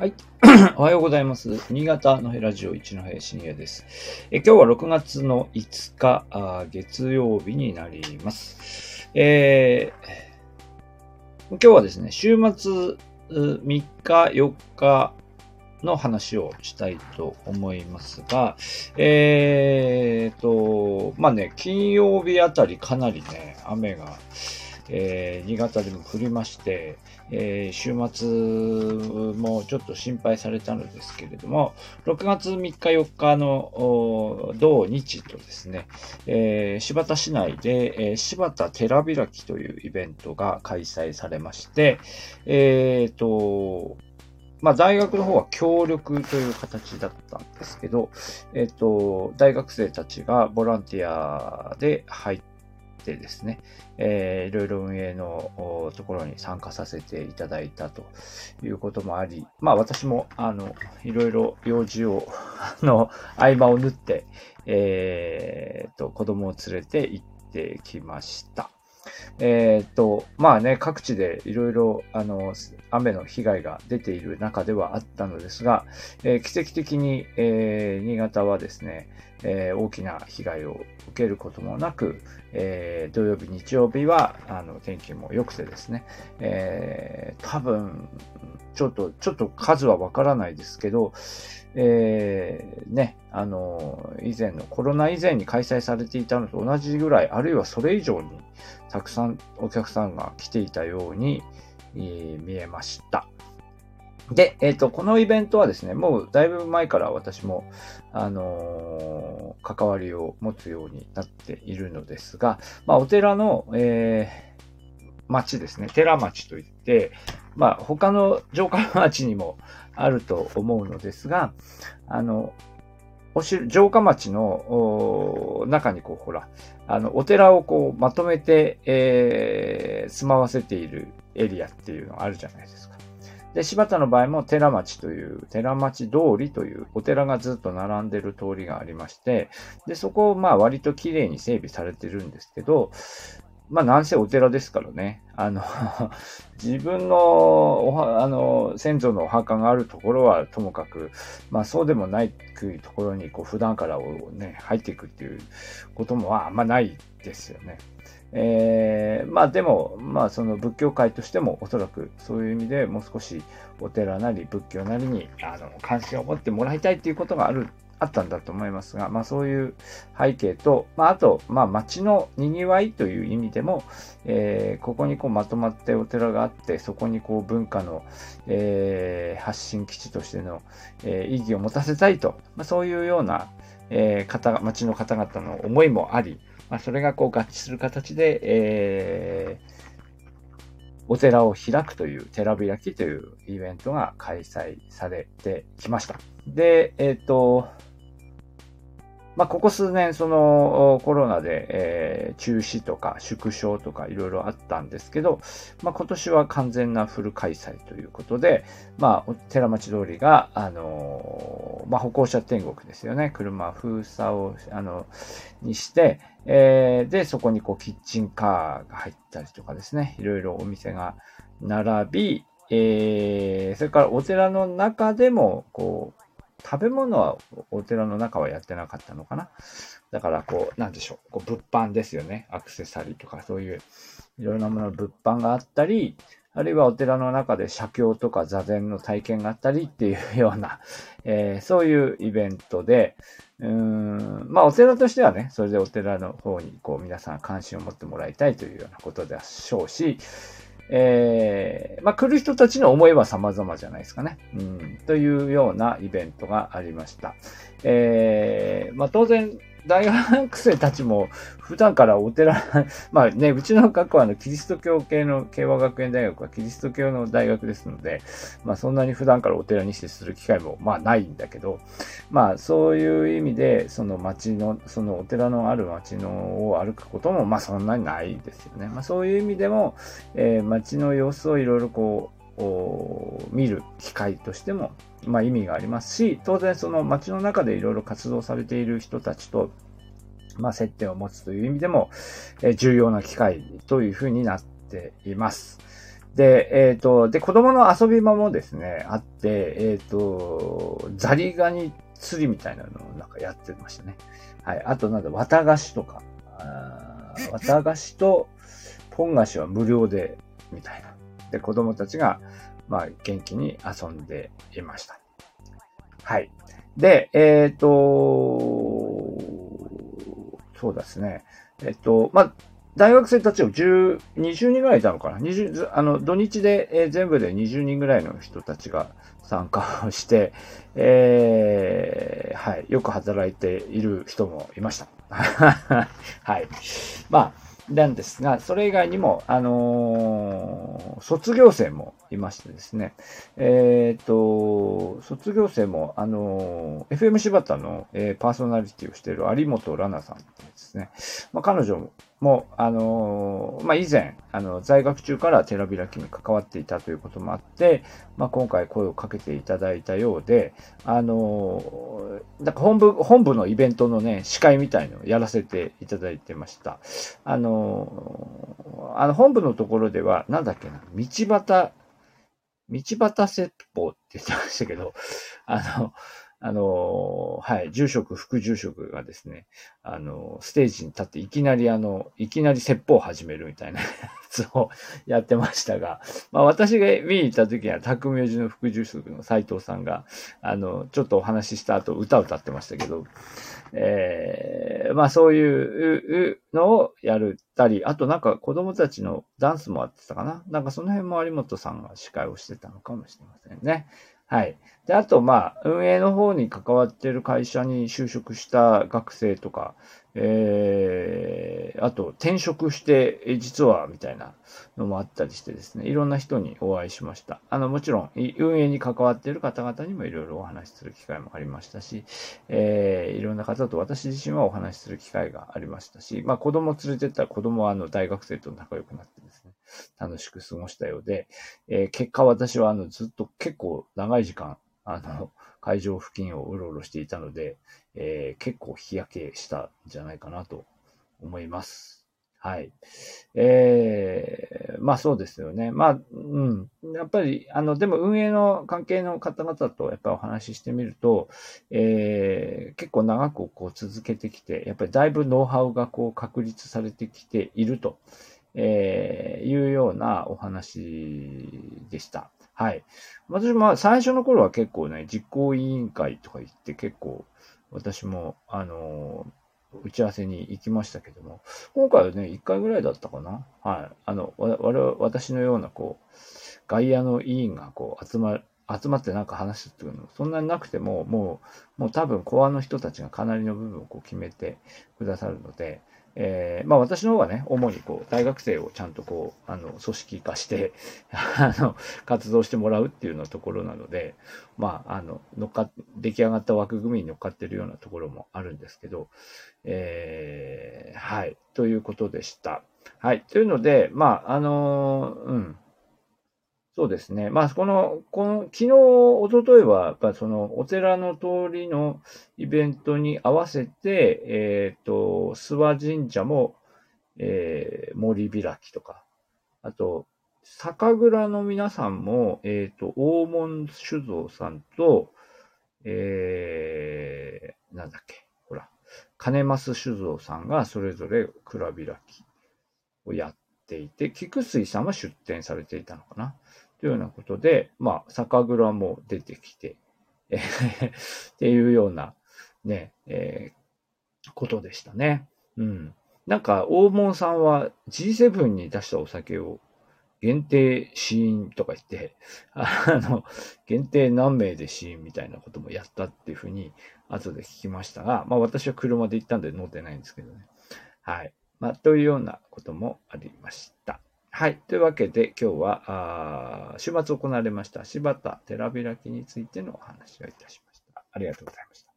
はい。おはようございます。新潟のヘラジオ一の平深夜です。え今日は6月の5日あ月曜日になります。えー、今日はですね、週末3日、4日の話をしたいと思いますが、えーと、まあね、金曜日あたりかなりね、雨が、えー新潟でも降りまして、えー週末もちょっと心配されたのですけれども、6月3日4日の同日とですね、えー新発田市内で、えー柴田寺開きというイベントが開催されまして、えーと、まあ、大学の方は協力という形だったんですけど、えっ、と、大学生たちがボランティアで入ってですね、えーいろいろ運営のところに参加させていただいたということもあり、まあ私も、あの、いろいろ用事を、の、合間を縫って、えーと、子供を連れて行ってきました。えーと、まあね、各地でいろいろ、あの、雨の被害が出ている中ではあったのですが、えー奇跡的に、えー新潟はですね、えー大きな被害を受けることもなく、えー土曜日、日曜日は、あの、天気も良くてですね、えー多分、ちょっと、ちょっと数はわからないですけど、えーね、あの、以前のコロナ以前に開催されていたのと同じぐらい、あるいはそれ以上にたくさんお客さんが来ていたように、え見えました。で、えっ、と、このイベントはですね、もうだいぶ前から私も、あのー関わりを持つようになっているのですが、まあ、お寺の、えー町ですね、寺町といって、まあ、他の城下町にもあると思うのですが、あの、おし城下町の中にこう、ほら、あの、お寺をこう、まとめて、えー住まわせているエリアっていうのがあるじゃないですか。で、柴田の場合も寺町という、寺町通りというお寺がずっと並んでる通りがありまして、で、そこをまあ割と綺麗に整備されてるんですけど、まあなんせお寺ですからね、あの、自分のおは、あの、先祖のお墓があるところはともかく、まあそうでもないところにこう普段からをね、入っていくっていうこともあんまないですよね。えーまあでも、まあその仏教界としてもおそらくそういう意味でもう少しお寺なり仏教なりにあの関心を持ってもらいたいっていうことがある、あったんだと思いますが、まあそういう背景と、まああと、まあ町の賑わいという意味でも、えーここにこうまとまってお寺があって、そこにこう文化の、えー発信基地としての、えー意義を持たせたいと、まあそういうような、えー方が、町の方々の思いもあり、まあ、それがこう合致する形で、えーお寺を開くという、寺開きというイベントが開催されてきました。で、えっ、と、まあ、ここ数年、そのコロナで、えー中止とか縮小とかいろいろあったんですけど、まあ、今年は完全なフル開催ということで、まあ、寺町通りが、あのーまあ、歩行者天国ですよね。車封鎖を、あの、にして、えーで、そこにこう、キッチンカーが入ったりとかですね、いろいろお店が並び、えーそれからお寺の中でも、こう、食べ物はお寺の中はやってなかったのかな？だから、こう、なんでしょう、こう物販ですよね。アクセサリーとか、そういう、いろんなもの物販があったり、あるいはお寺の中で写経とか座禅の体験があったりっていうような、えーそういうイベントで、うーん、まあお寺としてはね、それでお寺の方にこう皆さん関心を持ってもらいたいというようなことでしょうし、えーまあ来る人たちの思いは様々じゃないですかね。うん、というようなイベントがありました。えーまあ当然、大学生たちも普段からお寺、まあね、うちの学校はあのキリスト教系の慶和学園大学はキリスト教の大学ですので、まあそんなに普段からお寺に接する機会もまあないんだけど、まあそういう意味で、その町の、そのお寺のある町のを歩くこともまあそんなにないですよね。まあそういう意味でも、えー町の様子をいろいろこう、見る機会としても、まあ意味がありますし、当然その町の中でいろいろ活動されている人たちと、まあ接点を持つという意味でも、えー重要な機会というふうになっています。で、えっ、ー、と、で、子供の遊び場もですね、あって、えっ、ー、と、ザリガニ釣りみたいなのをなんかやってましたね。はい。あとなんだ、綿菓子とか、綿菓子とポン菓子は無料で、みたいな。で、子供たちが、まあ、元気に遊んでいました。はい。で、えっ、ー、と、そうですね。えっと、まあ、大学生たちを10、20人ぐらいいたのかな ?20、あの、土日で、えー、全部で20人ぐらいの人たちが参加をして、えー、はい、よく働いている人もいました。はい。まあ、なんですが、それ以外にも、あのー、卒業生もいましてですね、えっ、ー、と、卒業生も、あのー、FM 柴田の、えー、パーソナリティをしている有本ラナさんですね、まあ、彼女もう、あのまあ、以前、あの、在学中から寺開きに関わっていたということもあって、まあ、今回声をかけていただいたようで、あのなんか本部、本部のイベントのね、司会みたいのをやらせていただいてました。あのあの、本部のところでは、なんだっけな、道端、道端説法って言ってましたけど、あの、あの、はい、住職、副住職がですね、あの、ステージに立っていきなりあの、いきなり説法を始めるみたいな やつをやってましたが、まあ私が見に行った時は、匠寺の副住職の斎藤さんが、あの、ちょっとお話しした後歌を歌ってましたけど、えー、まあそういうのをやるたり、あとなんか子供たちのダンスもあってたかな。なんかその辺も有本さんが司会をしてたのかもしれませんね。はい。で、あと、まあ、運営の方に関わってる会社に就職した学生とか、えー、あと、転職して、実は、みたいなのもあったりしてですね、いろんな人にお会いしました。あの、もちろん、運営に関わっている方々にもいろいろお話しする機会もありましたし、えー、いろんな方と私自身はお話しする機会がありましたし、まあ、子供連れてったら子供はあの、大学生と仲良くなって、楽しく過ごしたようで、えー、結果私はあの、ずっと結構長い時間、あの、会場付近をうろうろしていたので、えー、結構日焼けしたんじゃないかなと思います。はい。えー、まあそうですよね。まあ、うん。やっぱり、あの、でも運営の関係の方々とやっぱりお話ししてみると、えー、結構長くこう続けてきて、やっぱりだいぶノウハウがこう確立されてきていると、えー、いうようなお話でした。はい。私も最初の頃は結構ね、実行委員会とか言って結構私も、あの打ち合わせに行きましたけども、今回はね、1回ぐらいだったかな。はい。あの、我々、私のような、こう、外野の委員がこう集まる、集まってなんか話すっていうのそんなになくても、もう、もう多分コアの人たちがかなりの部分をこう決めてくださるので、えー、まあ私の方はね、主にこう、大学生をちゃんとこう、あの、組織化して、あの、活動してもらうっていうようなところなので、まあ、あの、乗っか、出来上がった枠組みに乗っかってるようなところもあるんですけど、えー、はい、ということでした。はい、というので、まあ、あのー、うん、そうですね。まあ、この、この、昨日、おとといは、やっぱその、お寺の通りのイベントに合わせて、えっ、ー、と、諏訪神社も、えー、森開きとか、あと、酒蔵の皆さんも、えっ、ー、と、大門酒造さんと、えー、なんだっけ、ほら、金増酒造さんがそれぞれ蔵開きをやっていて、菊水さんは出店されていたのかな。というようなことで、まあ、酒蔵も出てきて、えっていうような、ね、えー、ことでしたね。うん。なんか、大門さんは G7 に出したお酒を限定試飲とか言って、あの、限定何名で試飲みたいなこともやったっていうふうに、後で聞きましたが、まあ私は車で行ったんで乗ってないんですけどね。はい。まあ、というようなこともありました。はい。というわけで、今日は、あ週末行われました柴田寺開きについてのお話をいたしました。ありがとうございました。